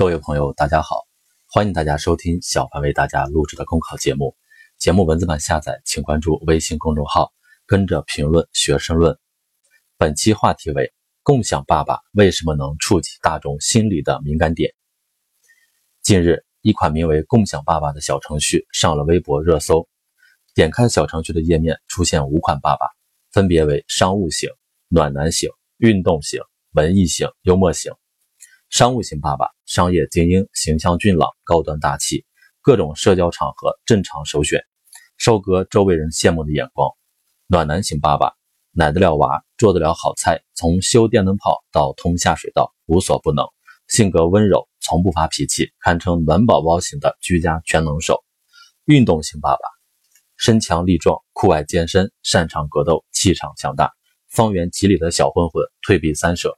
各位朋友，大家好，欢迎大家收听小凡为大家录制的公考节目。节目文字版下载，请关注微信公众号，跟着评论学申论。本期话题为：共享爸爸为什么能触及大众心理的敏感点？近日，一款名为“共享爸爸”的小程序上了微博热搜。点开小程序的页面，出现五款爸爸，分别为商务型、暖男型、运动型、文艺型、幽默型。商务型爸爸，商业精英，形象俊朗，高端大气，各种社交场合正常首选，收割周围人羡慕的眼光。暖男型爸爸，奶得了娃，做得了好菜，从修电灯泡到通下水道无所不能，性格温柔，从不发脾气，堪称暖宝宝型的居家全能手。运动型爸爸，身强力壮，酷爱健身，擅长格斗，气场强大，方圆几里的小混混退避三舍。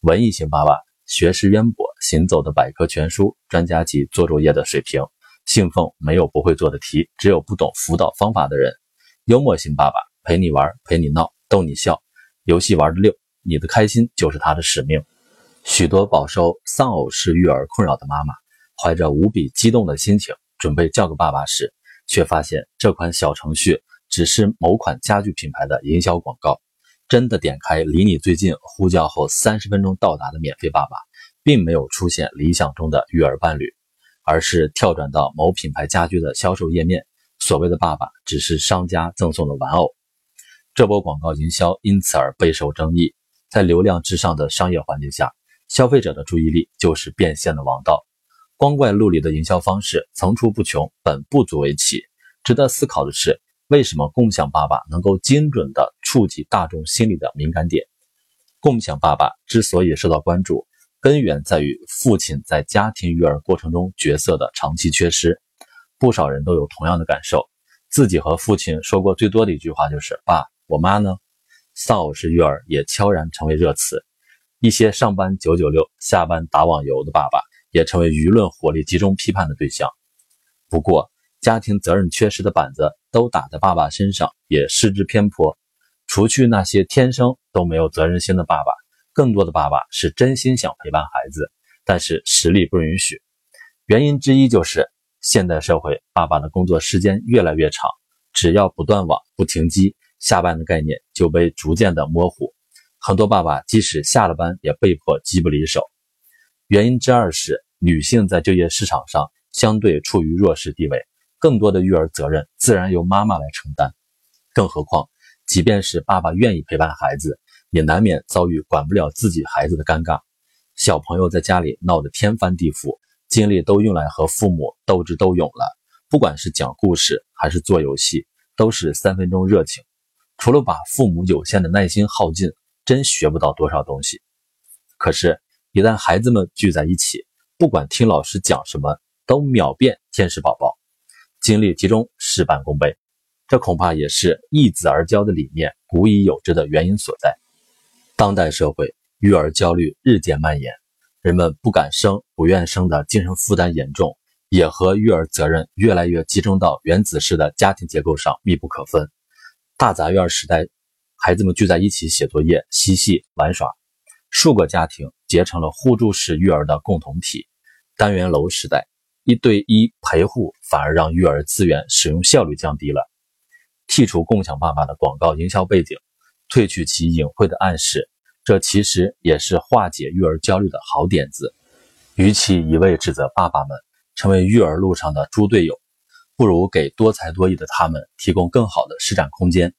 文艺型爸爸。学识渊博，行走的百科全书，专家级做作业的水平，信奉没有不会做的题，只有不懂辅导方法的人。幽默型爸爸，陪你玩，陪你闹，逗你笑，游戏玩的溜，你的开心就是他的使命。许多饱受丧偶式育儿困扰的妈妈，怀着无比激动的心情，准备叫个爸爸时，却发现这款小程序只是某款家具品牌的营销广告。真的点开离你最近，呼叫后三十分钟到达的免费爸爸，并没有出现理想中的育儿伴侣，而是跳转到某品牌家居的销售页面。所谓的爸爸，只是商家赠送的玩偶。这波广告营销因此而备受争议。在流量至上的商业环境下，消费者的注意力就是变现的王道。光怪陆离的营销方式层出不穷，本不足为奇。值得思考的是。为什么共享爸爸能够精准地触及大众心理的敏感点？共享爸爸之所以受到关注，根源在于父亲在家庭育儿过程中角色的长期缺失。不少人都有同样的感受，自己和父亲说过最多的一句话就是“爸，我妈呢？”丧偶式育儿也悄然成为热词。一些上班九九六、下班打网游的爸爸，也成为舆论火力集中批判的对象。不过，家庭责任缺失的板子都打在爸爸身上，也失之偏颇。除去那些天生都没有责任心的爸爸，更多的爸爸是真心想陪伴孩子，但是实力不允许。原因之一就是现代社会爸爸的工作时间越来越长，只要不断网、不停机，下班的概念就被逐渐的模糊。很多爸爸即使下了班，也被迫机不离手。原因之二是女性在就业市场上相对处于弱势地位。更多的育儿责任自然由妈妈来承担，更何况，即便是爸爸愿意陪伴孩子，也难免遭遇管不了自己孩子的尴尬。小朋友在家里闹得天翻地覆，精力都用来和父母斗智斗勇了。不管是讲故事还是做游戏，都是三分钟热情，除了把父母有限的耐心耗尽，真学不到多少东西。可是，一旦孩子们聚在一起，不管听老师讲什么，都秒变天使宝宝。精力集中，事半功倍，这恐怕也是易子而教的理念古已有之的原因所在。当代社会育儿焦虑日渐蔓延，人们不敢生、不愿生的精神负担严重，也和育儿责任越来越集中到原子式的家庭结构上密不可分。大杂院时代，孩子们聚在一起写作业、嬉戏玩耍，数个家庭结成了互助式育儿的共同体。单元楼时代。一对一陪护反而让育儿资源使用效率降低了。剔除共享爸爸的广告营销背景，褪去其隐晦的暗示，这其实也是化解育儿焦虑的好点子。与其一味指责爸爸们成为育儿路上的猪队友，不如给多才多艺的他们提供更好的施展空间。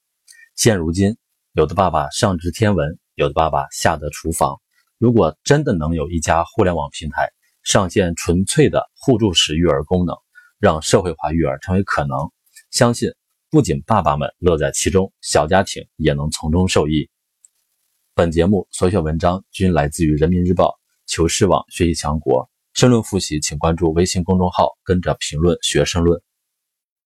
现如今，有的爸爸上知天文，有的爸爸下得厨房。如果真的能有一家互联网平台，上线纯粹的互助式育儿功能，让社会化育儿成为可能。相信不仅爸爸们乐在其中，小家庭也能从中受益。本节目所选文章均来自于人民日报、求是网、学习强国。申论复习，请关注微信公众号，跟着评论学申论。